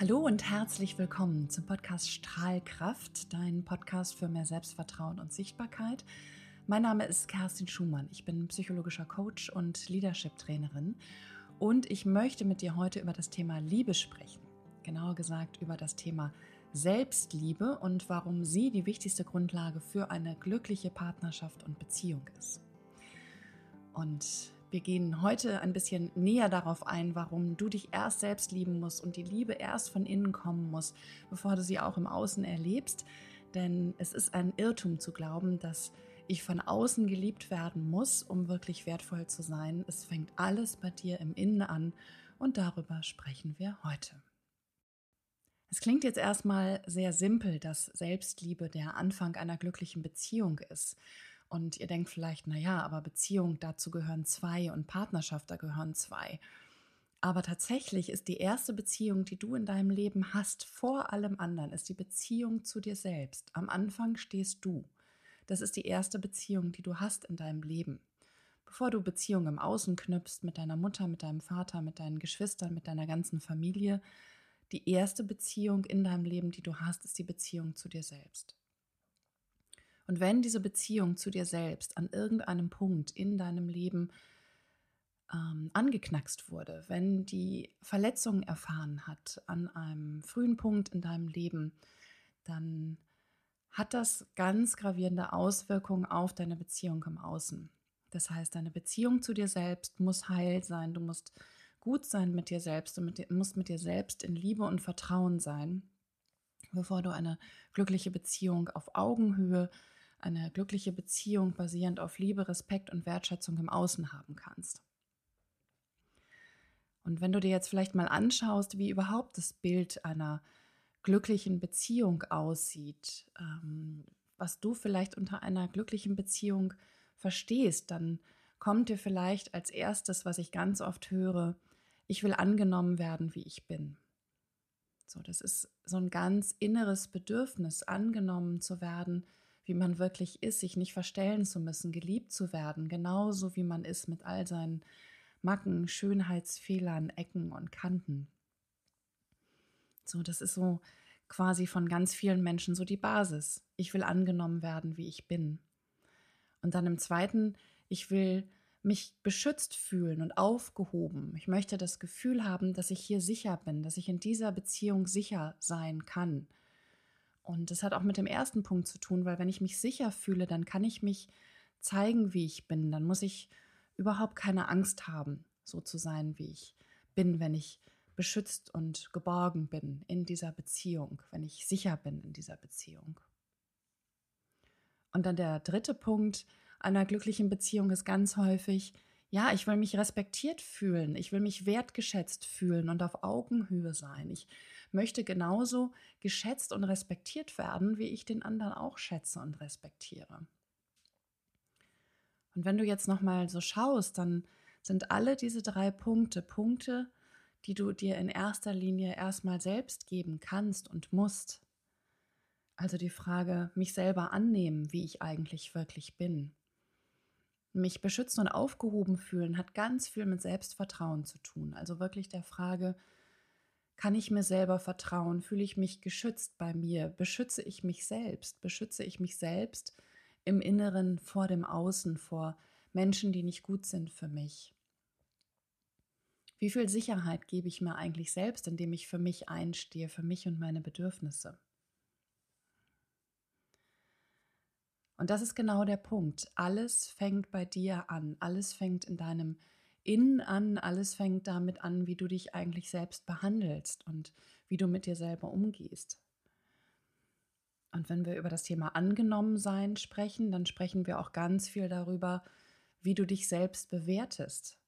Hallo und herzlich willkommen zum Podcast Strahlkraft, dein Podcast für mehr Selbstvertrauen und Sichtbarkeit. Mein Name ist Kerstin Schumann. Ich bin psychologischer Coach und Leadership-Trainerin und ich möchte mit dir heute über das Thema Liebe sprechen. Genauer gesagt über das Thema Selbstliebe und warum sie die wichtigste Grundlage für eine glückliche Partnerschaft und Beziehung ist. Und wir gehen heute ein bisschen näher darauf ein, warum du dich erst selbst lieben musst und die Liebe erst von innen kommen muss, bevor du sie auch im Außen erlebst. Denn es ist ein Irrtum zu glauben, dass ich von außen geliebt werden muss, um wirklich wertvoll zu sein. Es fängt alles bei dir im Innen an und darüber sprechen wir heute. Es klingt jetzt erstmal sehr simpel, dass Selbstliebe der Anfang einer glücklichen Beziehung ist. Und ihr denkt vielleicht, naja, aber Beziehung, dazu gehören zwei und Partnerschaft, da gehören zwei. Aber tatsächlich ist die erste Beziehung, die du in deinem Leben hast, vor allem anderen, ist die Beziehung zu dir selbst. Am Anfang stehst du. Das ist die erste Beziehung, die du hast in deinem Leben. Bevor du Beziehungen im Außen knüpfst mit deiner Mutter, mit deinem Vater, mit deinen Geschwistern, mit deiner ganzen Familie, die erste Beziehung in deinem Leben, die du hast, ist die Beziehung zu dir selbst. Und wenn diese Beziehung zu dir selbst an irgendeinem Punkt in deinem Leben ähm, angeknackst wurde, wenn die Verletzungen erfahren hat an einem frühen Punkt in deinem Leben, dann hat das ganz gravierende Auswirkungen auf deine Beziehung im Außen. Das heißt, deine Beziehung zu dir selbst muss heil sein, du musst gut sein mit dir selbst, du musst mit dir selbst in Liebe und Vertrauen sein, bevor du eine glückliche Beziehung auf Augenhöhe eine glückliche Beziehung basierend auf Liebe, Respekt und Wertschätzung im Außen haben kannst. Und wenn du dir jetzt vielleicht mal anschaust, wie überhaupt das Bild einer glücklichen Beziehung aussieht, ähm, was du vielleicht unter einer glücklichen Beziehung verstehst, dann kommt dir vielleicht als erstes, was ich ganz oft höre, ich will angenommen werden, wie ich bin. So, das ist so ein ganz inneres Bedürfnis, angenommen zu werden, wie man wirklich ist, sich nicht verstellen zu müssen, geliebt zu werden, genauso wie man ist mit all seinen Macken, Schönheitsfehlern, Ecken und Kanten. So, das ist so quasi von ganz vielen Menschen so die Basis. Ich will angenommen werden, wie ich bin. Und dann im zweiten, ich will mich beschützt fühlen und aufgehoben. Ich möchte das Gefühl haben, dass ich hier sicher bin, dass ich in dieser Beziehung sicher sein kann. Und das hat auch mit dem ersten Punkt zu tun, weil wenn ich mich sicher fühle, dann kann ich mich zeigen, wie ich bin. Dann muss ich überhaupt keine Angst haben, so zu sein, wie ich bin, wenn ich beschützt und geborgen bin in dieser Beziehung, wenn ich sicher bin in dieser Beziehung. Und dann der dritte Punkt einer glücklichen Beziehung ist ganz häufig, ja, ich will mich respektiert fühlen, ich will mich wertgeschätzt fühlen und auf Augenhöhe sein. Ich möchte genauso geschätzt und respektiert werden, wie ich den anderen auch schätze und respektiere. Und wenn du jetzt noch mal so schaust, dann sind alle diese drei Punkte Punkte, die du dir in erster Linie erstmal selbst geben kannst und musst. Also die Frage, mich selber annehmen, wie ich eigentlich wirklich bin. Mich beschützen und aufgehoben fühlen hat ganz viel mit Selbstvertrauen zu tun. Also wirklich der Frage, kann ich mir selber vertrauen? Fühle ich mich geschützt bei mir? Beschütze ich mich selbst? Beschütze ich mich selbst im Inneren vor dem Außen, vor Menschen, die nicht gut sind für mich? Wie viel Sicherheit gebe ich mir eigentlich selbst, indem ich für mich einstehe, für mich und meine Bedürfnisse? Und das ist genau der Punkt. Alles fängt bei dir an. Alles fängt in deinem innen an, alles fängt damit an, wie du dich eigentlich selbst behandelst und wie du mit dir selber umgehst. Und wenn wir über das Thema angenommen sein sprechen, dann sprechen wir auch ganz viel darüber, wie du dich selbst bewertest.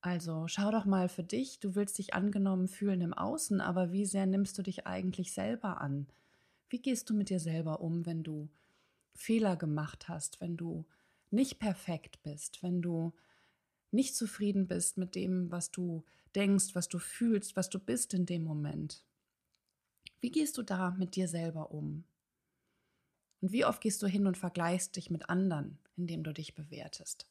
Also schau doch mal für dich, du willst dich angenommen fühlen im Außen, aber wie sehr nimmst du dich eigentlich selber an? Wie gehst du mit dir selber um, wenn du Fehler gemacht hast, wenn du nicht perfekt bist, wenn du nicht zufrieden bist mit dem, was du denkst, was du fühlst, was du bist in dem Moment. Wie gehst du da mit dir selber um? Und wie oft gehst du hin und vergleichst dich mit anderen, indem du dich bewertest?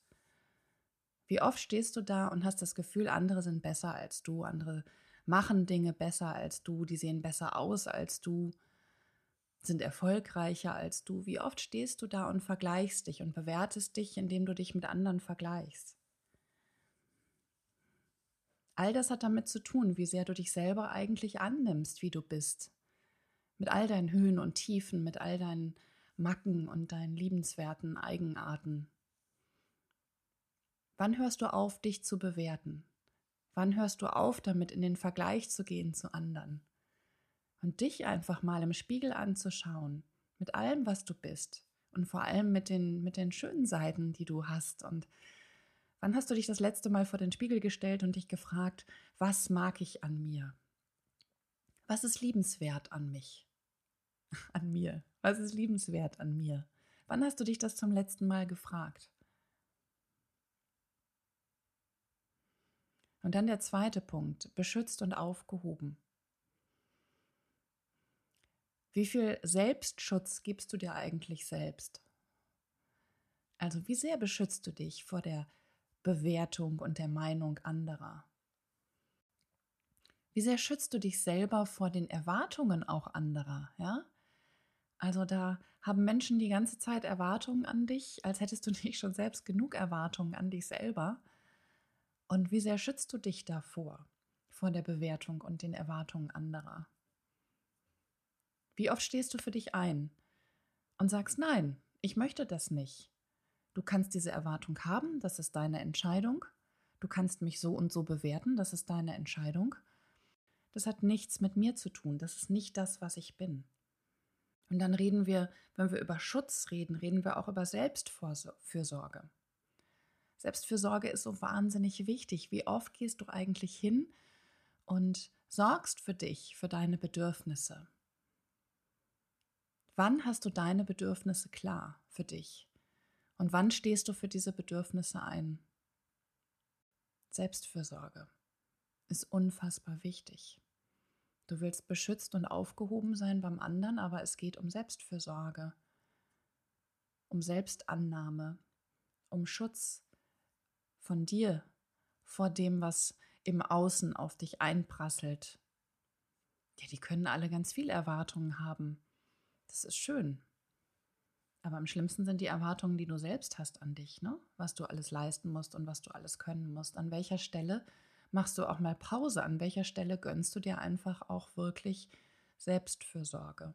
Wie oft stehst du da und hast das Gefühl, andere sind besser als du, andere machen Dinge besser als du, die sehen besser aus als du, sind erfolgreicher als du. Wie oft stehst du da und vergleichst dich und bewertest dich, indem du dich mit anderen vergleichst? All das hat damit zu tun, wie sehr du dich selber eigentlich annimmst, wie du bist. Mit all deinen Höhen und Tiefen, mit all deinen Macken und deinen liebenswerten Eigenarten. Wann hörst du auf, dich zu bewerten? Wann hörst du auf, damit in den Vergleich zu gehen zu anderen? Und dich einfach mal im Spiegel anzuschauen, mit allem, was du bist und vor allem mit den, mit den schönen Seiten, die du hast und Wann hast du dich das letzte Mal vor den Spiegel gestellt und dich gefragt, was mag ich an mir? Was ist liebenswert an mich? An mir. Was ist liebenswert an mir? Wann hast du dich das zum letzten Mal gefragt? Und dann der zweite Punkt, beschützt und aufgehoben. Wie viel Selbstschutz gibst du dir eigentlich selbst? Also wie sehr beschützt du dich vor der Bewertung und der Meinung anderer? Wie sehr schützt du dich selber vor den Erwartungen auch anderer, ja? Also da haben Menschen die ganze Zeit Erwartungen an dich, als hättest du nicht schon selbst genug Erwartungen an dich selber. Und wie sehr schützt du dich davor, vor der Bewertung und den Erwartungen anderer? Wie oft stehst du für dich ein und sagst, nein, ich möchte das nicht. Du kannst diese Erwartung haben, das ist deine Entscheidung. Du kannst mich so und so bewerten, das ist deine Entscheidung. Das hat nichts mit mir zu tun, das ist nicht das, was ich bin. Und dann reden wir, wenn wir über Schutz reden, reden wir auch über Selbstfürsorge. Selbstfürsorge ist so wahnsinnig wichtig. Wie oft gehst du eigentlich hin und sorgst für dich, für deine Bedürfnisse? Wann hast du deine Bedürfnisse klar für dich? Und wann stehst du für diese Bedürfnisse ein? Selbstfürsorge ist unfassbar wichtig. Du willst beschützt und aufgehoben sein beim anderen, aber es geht um Selbstfürsorge, um Selbstannahme, um Schutz von dir vor dem, was im Außen auf dich einprasselt. Ja, die können alle ganz viele Erwartungen haben. Das ist schön. Aber am schlimmsten sind die Erwartungen, die du selbst hast an dich, ne? Was du alles leisten musst und was du alles können musst. An welcher Stelle machst du auch mal Pause? An welcher Stelle gönnst du dir einfach auch wirklich Selbstfürsorge?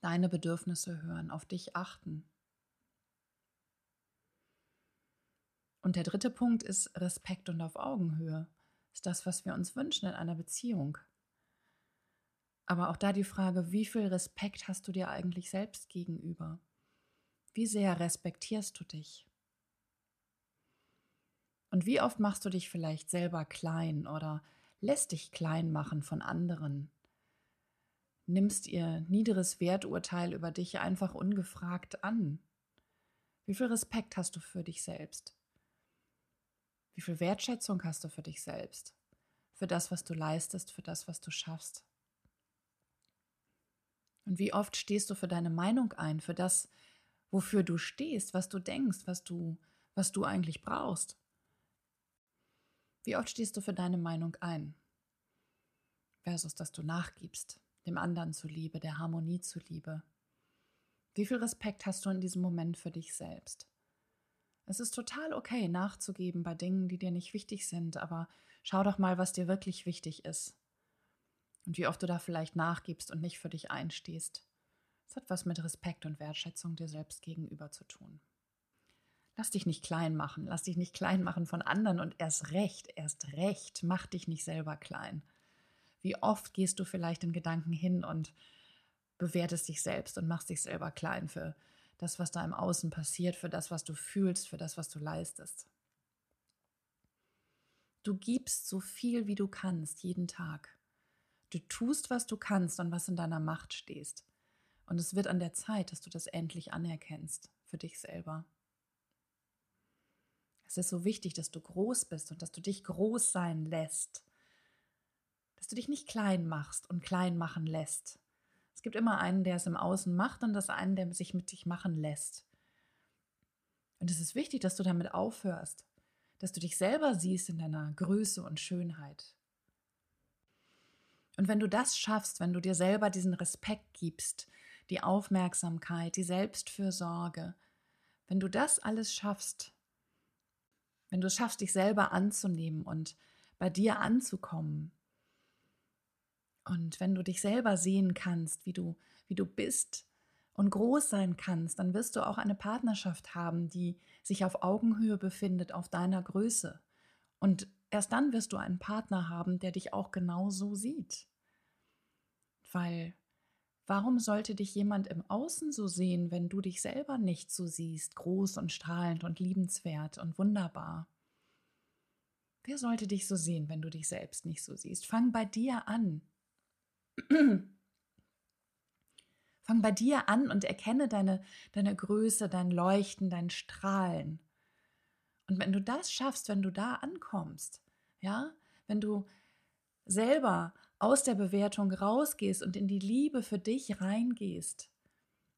Deine Bedürfnisse hören, auf dich achten. Und der dritte Punkt ist Respekt und auf Augenhöhe. Ist das, was wir uns wünschen in einer Beziehung. Aber auch da die Frage, wie viel Respekt hast du dir eigentlich selbst gegenüber? Wie sehr respektierst du dich? Und wie oft machst du dich vielleicht selber klein oder lässt dich klein machen von anderen? Nimmst ihr niederes Werturteil über dich einfach ungefragt an? Wie viel Respekt hast du für dich selbst? Wie viel Wertschätzung hast du für dich selbst? Für das, was du leistest, für das, was du schaffst? Und wie oft stehst du für deine Meinung ein, für das, wofür du stehst, was du denkst, was du, was du eigentlich brauchst? Wie oft stehst du für deine Meinung ein? Versus, dass du nachgibst, dem anderen zuliebe, der Harmonie zuliebe. Wie viel Respekt hast du in diesem Moment für dich selbst? Es ist total okay, nachzugeben bei Dingen, die dir nicht wichtig sind, aber schau doch mal, was dir wirklich wichtig ist. Und wie oft du da vielleicht nachgibst und nicht für dich einstehst. Es hat was mit Respekt und Wertschätzung dir selbst gegenüber zu tun. Lass dich nicht klein machen, lass dich nicht klein machen von anderen und erst recht, erst recht, mach dich nicht selber klein. Wie oft gehst du vielleicht in Gedanken hin und bewertest dich selbst und machst dich selber klein für das, was da im Außen passiert, für das, was du fühlst, für das, was du leistest. Du gibst so viel, wie du kannst, jeden Tag. Du tust, was du kannst und was in deiner Macht stehst. Und es wird an der Zeit, dass du das endlich anerkennst für dich selber. Es ist so wichtig, dass du groß bist und dass du dich groß sein lässt. Dass du dich nicht klein machst und klein machen lässt. Es gibt immer einen, der es im Außen macht und das einen, der sich mit dich machen lässt. Und es ist wichtig, dass du damit aufhörst, dass du dich selber siehst in deiner Größe und Schönheit Und wenn du das schaffst, wenn du dir selber diesen Respekt gibst, die Aufmerksamkeit, die Selbstfürsorge, wenn du das alles schaffst, wenn du es schaffst, dich selber anzunehmen und bei dir anzukommen, und wenn du dich selber sehen kannst, wie du, wie du bist und groß sein kannst, dann wirst du auch eine Partnerschaft haben, die sich auf Augenhöhe befindet, auf deiner Größe. Und erst dann wirst du einen Partner haben, der dich auch genau so sieht. Weil warum sollte dich jemand im Außen so sehen, wenn du dich selber nicht so siehst, groß und strahlend und liebenswert und wunderbar? Wer sollte dich so sehen, wenn du dich selbst nicht so siehst? Fang bei dir an. Fang bei dir an und erkenne deine, deine Größe, dein Leuchten, dein Strahlen. Und wenn du das schaffst, wenn du da ankommst, ja, wenn du selber aus der Bewertung rausgehst und in die Liebe für dich reingehst,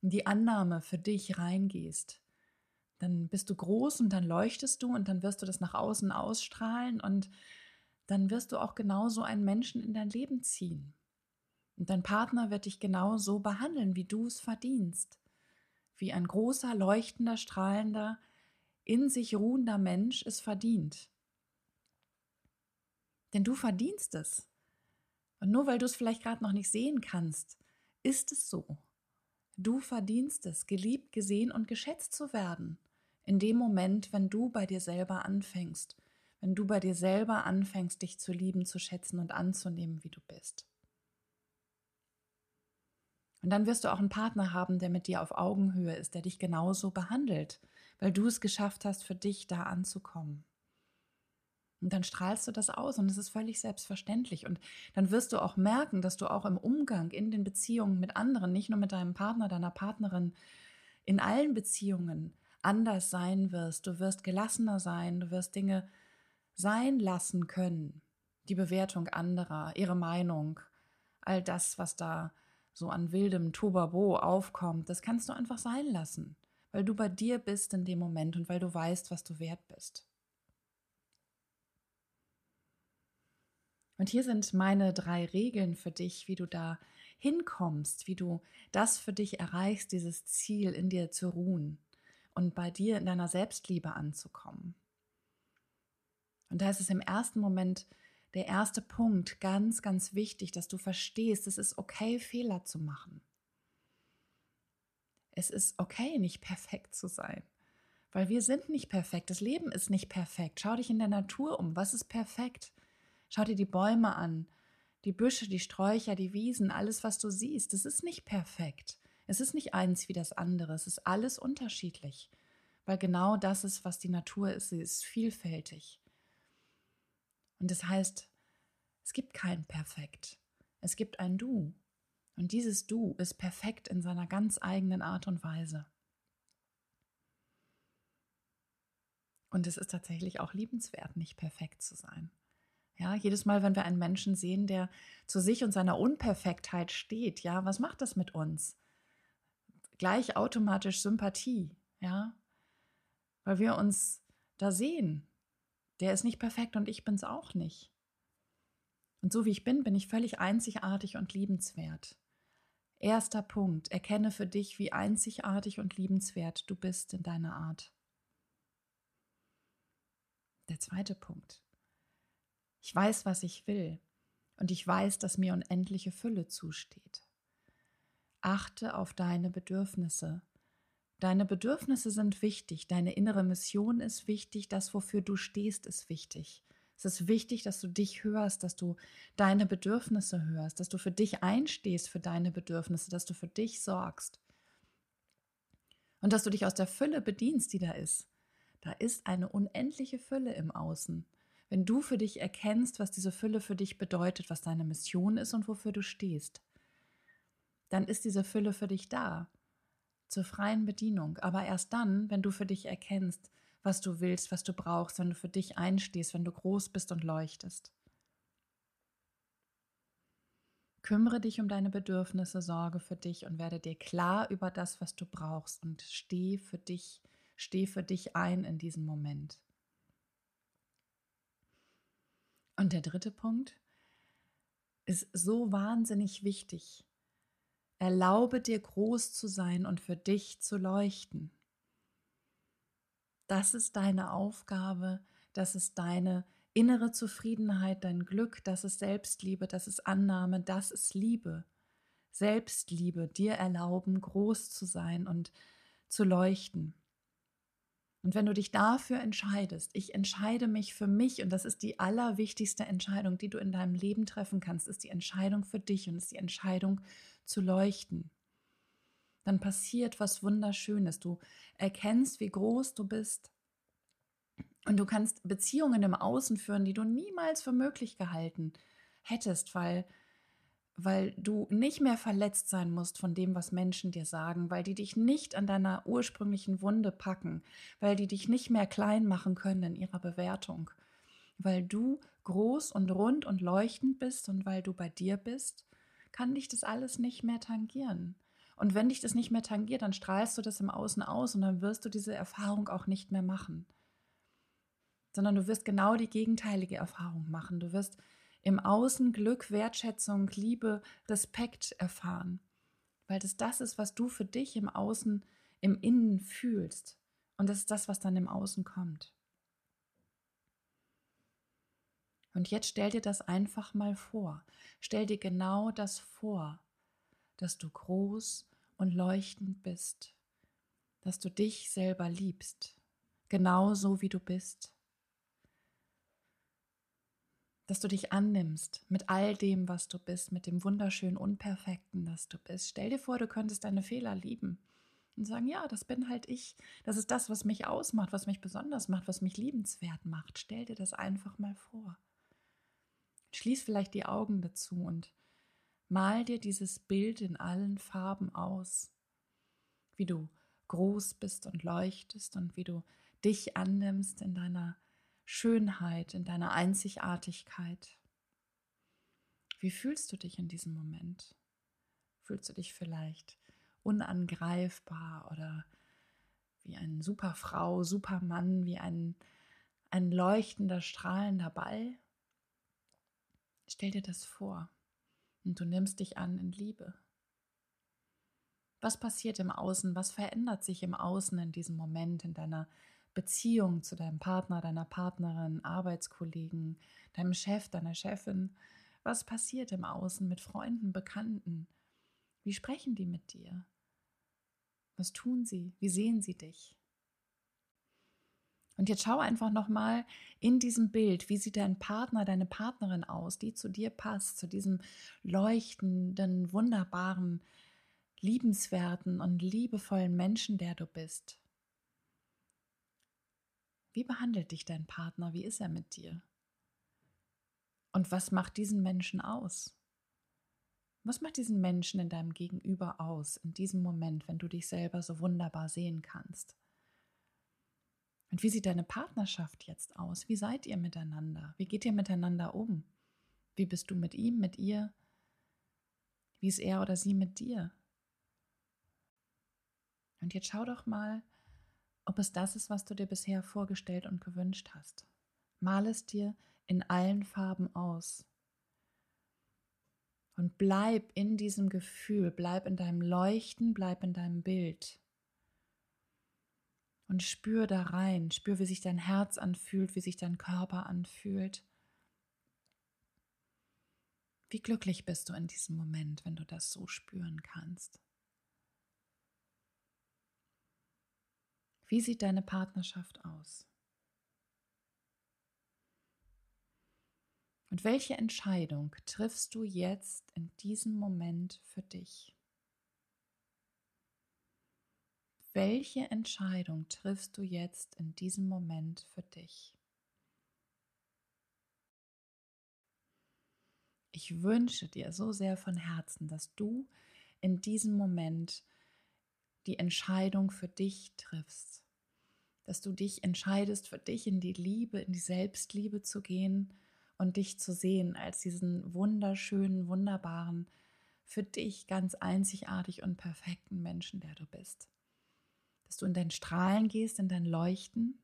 in die Annahme für dich reingehst, dann bist du groß und dann leuchtest du und dann wirst du das nach außen ausstrahlen und dann wirst du auch genauso einen Menschen in dein Leben ziehen. Und dein Partner wird dich genau so behandeln, wie du es verdienst. Wie ein großer, leuchtender, strahlender, in sich ruhender Mensch es verdient. Denn du verdienst es. Und nur weil du es vielleicht gerade noch nicht sehen kannst, ist es so. Du verdienst es, geliebt, gesehen und geschätzt zu werden. In dem Moment, wenn du bei dir selber anfängst, wenn du bei dir selber anfängst, dich zu lieben, zu schätzen und anzunehmen, wie du bist. Und dann wirst du auch einen Partner haben, der mit dir auf Augenhöhe ist, der dich genauso behandelt, weil du es geschafft hast, für dich da anzukommen. Und dann strahlst du das aus und es ist völlig selbstverständlich. Und dann wirst du auch merken, dass du auch im Umgang, in den Beziehungen mit anderen, nicht nur mit deinem Partner, deiner Partnerin, in allen Beziehungen anders sein wirst. Du wirst gelassener sein, du wirst Dinge sein lassen können. Die Bewertung anderer, ihre Meinung, all das, was da so an wildem Tobabo aufkommt, das kannst du einfach sein lassen, weil du bei dir bist in dem Moment und weil du weißt, was du wert bist. Und hier sind meine drei Regeln für dich, wie du da hinkommst, wie du das für dich erreichst, dieses Ziel in dir zu ruhen und bei dir in deiner Selbstliebe anzukommen. Und da ist es im ersten Moment der erste Punkt, ganz, ganz wichtig, dass du verstehst, es ist okay, Fehler zu machen. Es ist okay, nicht perfekt zu sein, weil wir sind nicht perfekt. Das Leben ist nicht perfekt. Schau dich in der Natur um. Was ist perfekt? Schau dir die Bäume an, die Büsche, die Sträucher, die Wiesen, alles, was du siehst. Es ist nicht perfekt. Es ist nicht eins wie das andere. Es ist alles unterschiedlich, weil genau das ist, was die Natur ist. Sie ist vielfältig. Und das heißt, es gibt kein Perfekt. Es gibt ein Du. Und dieses Du ist perfekt in seiner ganz eigenen Art und Weise. Und es ist tatsächlich auch liebenswert, nicht perfekt zu sein. Ja, jedes Mal, wenn wir einen Menschen sehen, der zu sich und seiner Unperfektheit steht, ja, was macht das mit uns? Gleich automatisch Sympathie, ja, weil wir uns da sehen der ist nicht perfekt und ich bin es auch nicht. Und so wie ich bin, bin ich völlig einzigartig und liebenswert. Erster Punkt, erkenne für dich, wie einzigartig und liebenswert du bist in deiner Art. Der zweite Punkt. Ich weiß, was ich will und ich weiß, dass mir unendliche Fülle zusteht. Achte auf deine Bedürfnisse Deine Bedürfnisse sind wichtig, deine innere Mission ist wichtig, das, wofür du stehst, ist wichtig. Es ist wichtig, dass du dich hörst, dass du deine Bedürfnisse hörst, dass du für dich einstehst für deine Bedürfnisse, dass du für dich sorgst. Und dass du dich aus der Fülle bedienst, die da ist. Da ist eine unendliche Fülle im Außen. Wenn du für dich erkennst, was diese Fülle für dich bedeutet, was deine Mission ist und wofür du stehst, dann ist diese Fülle für dich da zur freien Bedienung, aber erst dann, wenn du für dich erkennst, was du willst, was du brauchst, wenn du für dich einstehst, wenn du groß bist und leuchtest. Kümmere dich um deine Bedürfnisse, sorge für dich und werde dir klar über das, was du brauchst und steh für dich, steh für dich ein in diesem Moment. Und der dritte Punkt, ist so wahnsinnig wichtig. Erlaube dir groß zu sein und für dich zu leuchten. Das ist deine Aufgabe, das ist deine innere Zufriedenheit, dein Glück, das ist Selbstliebe, das ist Annahme, das ist Liebe. Selbstliebe, dir erlauben, groß zu sein und zu leuchten. Und wenn du dich dafür entscheidest, ich entscheide mich für mich und das ist die allerwichtigste Entscheidung, die du in deinem Leben treffen kannst, ist die Entscheidung für dich und ist die Entscheidung zu leuchten. Dann passiert was Wunderschönes. Du erkennst, wie groß du bist. Und du kannst Beziehungen im Außen führen, die du niemals für möglich gehalten hättest, weil weil du nicht mehr verletzt sein musst von dem, was Menschen dir sagen, weil die dich nicht an deiner ursprünglichen Wunde packen, weil die dich nicht mehr klein machen können in ihrer Bewertung, weil du groß und rund und leuchtend bist und weil du bei dir bist, kann dich das alles nicht mehr tangieren. Und wenn dich das nicht mehr tangiert, dann strahlst du das im Außen aus und dann wirst du diese Erfahrung auch nicht mehr machen. Sondern du wirst genau die gegenteilige Erfahrung machen. Du wirst im Außen Glück, Wertschätzung, Liebe, Respekt erfahren. Weil das das ist, was du für dich im Außen, im Innen fühlst. Und das ist das, was dann im Außen kommt. Und jetzt stell dir das einfach mal vor. Stell dir genau das vor, dass du groß und leuchtend bist, dass du dich selber liebst, genauso wie du bist dass du dich annimmst mit all dem, was du bist, mit dem wunderschönen Unperfekten, das du bist. Stell dir vor, du könntest deine Fehler lieben und sagen, ja, das bin halt ich. Das ist das, was mich ausmacht, was mich besonders macht, was mich liebenswert macht. Stell dir das einfach mal vor. Schließ vielleicht die Augen dazu und mal dir dieses Bild in allen Farben aus, wie du groß bist und leuchtest und wie du dich annimmst in deiner Schönheit, in deiner Einzigartigkeit. Wie fühlst du dich in diesem Moment? Fühlst du dich vielleicht unangreifbar oder wie eine super Frau, super Mann, wie ein, ein leuchtender, strahlender Ball? Stell dir das vor und du nimmst dich an in Liebe. Was passiert im Außen? Was verändert sich im Außen in diesem Moment, in deiner Beziehung zu deinem Partner, deiner Partnerin, Arbeitskollegen, deinem Chef, deiner Chefin? Was passiert im Außen mit Freunden, Bekannten? Wie sprechen die mit dir? Was tun sie? Wie sehen sie dich? Und jetzt schau einfach nochmal in diesem Bild, wie sieht dein Partner, deine Partnerin aus, die zu dir passt, zu diesem leuchtenden, wunderbaren, liebenswerten und liebevollen Menschen, der du bist. Wie behandelt dich dein Partner? Wie ist er mit dir? Und was macht diesen Menschen aus? Was macht diesen Menschen in deinem Gegenüber aus, in diesem Moment, wenn du dich selber so wunderbar sehen kannst? Und wie sieht deine Partnerschaft jetzt aus? Wie seid ihr miteinander? Wie geht ihr miteinander um? Wie bist du mit ihm, mit ihr? Wie ist er oder sie mit dir? Und jetzt schau doch mal, ob es das ist, was du dir bisher vorgestellt und gewünscht hast. Mal es dir in allen Farben aus. Und bleib in diesem Gefühl, bleib in deinem Leuchten, bleib in deinem Bild. Und spür da rein, spür, wie sich dein Herz anfühlt, wie sich dein Körper anfühlt. Wie glücklich bist du in diesem Moment, wenn du das so spüren kannst. Wie sieht deine Partnerschaft aus? Und welche Entscheidung triffst du jetzt in diesem Moment für dich? Welche Entscheidung triffst du jetzt in diesem Moment für dich? Ich wünsche dir so sehr von Herzen, dass du in diesem Moment die Entscheidung für dich triffst. Dass du dich entscheidest, für dich in die Liebe, in die Selbstliebe zu gehen und dich zu sehen als diesen wunderschönen, wunderbaren, für dich ganz einzigartig und perfekten Menschen, der du bist. Dass du in dein Strahlen gehst, in dein Leuchten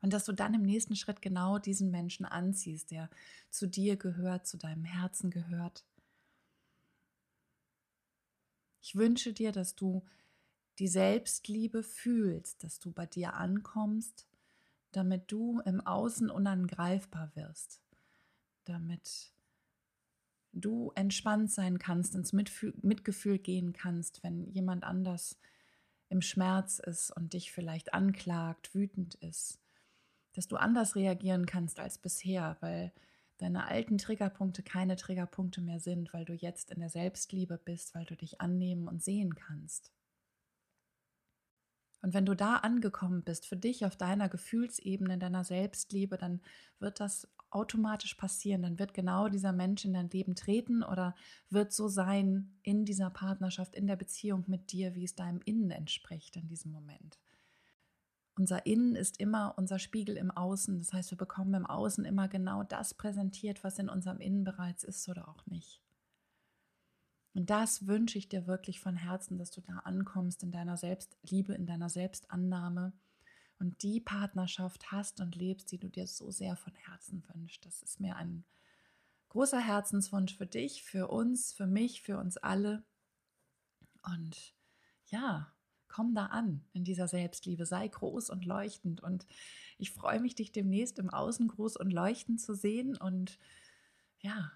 Und dass du dann im nächsten Schritt genau diesen Menschen anziehst, der zu dir gehört, zu deinem Herzen gehört. Ich wünsche dir, dass du die Selbstliebe fühlst, dass du bei dir ankommst, damit du im Außen unangreifbar wirst, damit du entspannt sein kannst, ins Mitgefühl gehen kannst, wenn jemand anders im Schmerz ist und dich vielleicht anklagt, wütend ist, dass du anders reagieren kannst als bisher, weil deine alten Triggerpunkte keine Triggerpunkte mehr sind, weil du jetzt in der Selbstliebe bist, weil du dich annehmen und sehen kannst. Und wenn du da angekommen bist, für dich auf deiner Gefühlsebene, in deiner Selbstliebe, dann wird das automatisch passieren. Dann wird genau dieser Mensch in dein Leben treten oder wird so sein in dieser Partnerschaft, in der Beziehung mit dir, wie es deinem Innen entspricht in diesem Moment. Unser Innen ist immer unser Spiegel im Außen. Das heißt, wir bekommen im Außen immer genau das präsentiert, was in unserem Innen bereits ist oder auch nicht. Und das wünsche ich dir wirklich von Herzen, dass du da ankommst in deiner Selbstliebe, in deiner Selbstannahme und die Partnerschaft hast und lebst, die du dir so sehr von Herzen wünschst. Das ist mir ein großer Herzenswunsch für dich, für uns, für mich, für uns alle. Und ja, Komm da an in dieser Selbstliebe, sei groß und leuchtend. Und ich freue mich, dich demnächst im Außen groß und leuchtend zu sehen und ja,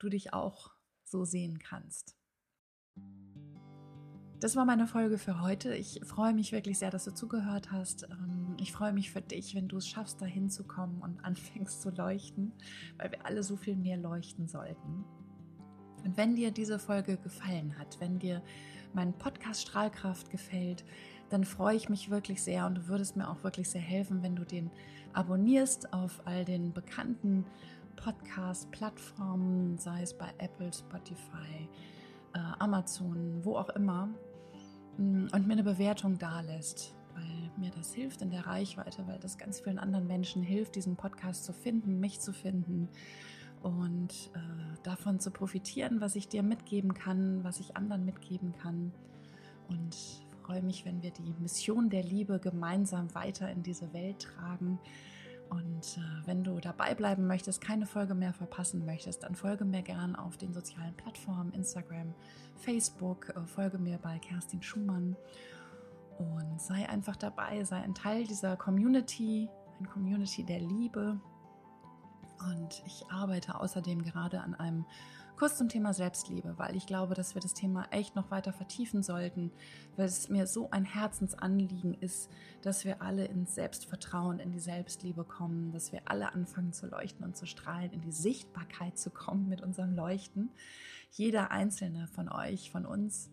du dich auch so sehen kannst. Das war meine Folge für heute. Ich freue mich wirklich sehr, dass du zugehört hast. Ähm, ich freue mich für dich, wenn du es schaffst, da hinzukommen und anfängst zu leuchten, weil wir alle so viel mehr leuchten sollten. Und wenn dir diese Folge gefallen hat, wenn dir mein Podcast Strahlkraft gefällt, dann freue ich mich wirklich sehr und du würdest mir auch wirklich sehr helfen, wenn du den abonnierst auf all den bekannten Podcast-Plattformen, sei es bei Apple, Spotify, äh, Amazon, wo auch immer, mm, und mir eine Bewertung dalässt, weil mir das hilft in der Reichweite, weil das ganz vielen anderen Menschen hilft, diesen Podcast zu finden, mich zu finden und äh, davon zu profitieren, was ich dir mitgeben kann, was ich anderen mitgeben kann. Und freue mich, wenn wir die Mission der Liebe gemeinsam weiter in diese Welt tragen. Und äh, wenn du dabei bleiben möchtest, keine Folge mehr verpassen möchtest, dann folge mir gern auf den sozialen Plattformen, Instagram, Facebook, äh, folge mir bei Kerstin Schumann. Und sei einfach dabei, sei ein Teil dieser Community, ein Community der Liebe. Und ich arbeite außerdem gerade an einem Kurs zum Thema Selbstliebe, weil ich glaube, dass wir das Thema echt noch weiter vertiefen sollten, weil es mir so ein Herzensanliegen ist, dass wir alle ins Selbstvertrauen, in die Selbstliebe kommen, dass wir alle anfangen zu leuchten und zu strahlen, in die Sichtbarkeit zu kommen mit unserem Leuchten. Jeder einzelne von euch, von uns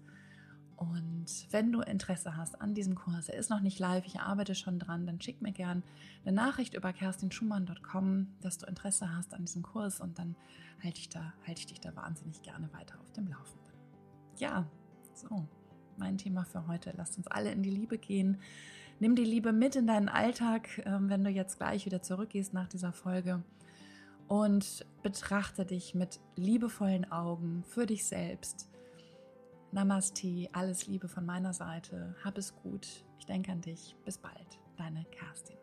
und wenn du Interesse hast an diesem Kurs, er ist noch nicht live, ich arbeite schon dran, dann schick mir gern eine Nachricht über kerstinschumann.com, dass du Interesse hast an diesem Kurs und dann halte ich, da, halte ich dich da wahnsinnig gerne weiter auf dem Laufenden. Ja, so, mein Thema für heute. Lasst uns alle in die Liebe gehen. Nimm die Liebe mit in deinen Alltag, ähm, wenn du jetzt gleich wieder zurückgehst nach dieser Folge und betrachte dich mit liebevollen Augen für dich selbst Namaste, alles Liebe von meiner Seite. Hab es gut. Ich denke an dich. Bis bald. Deine Kerstin.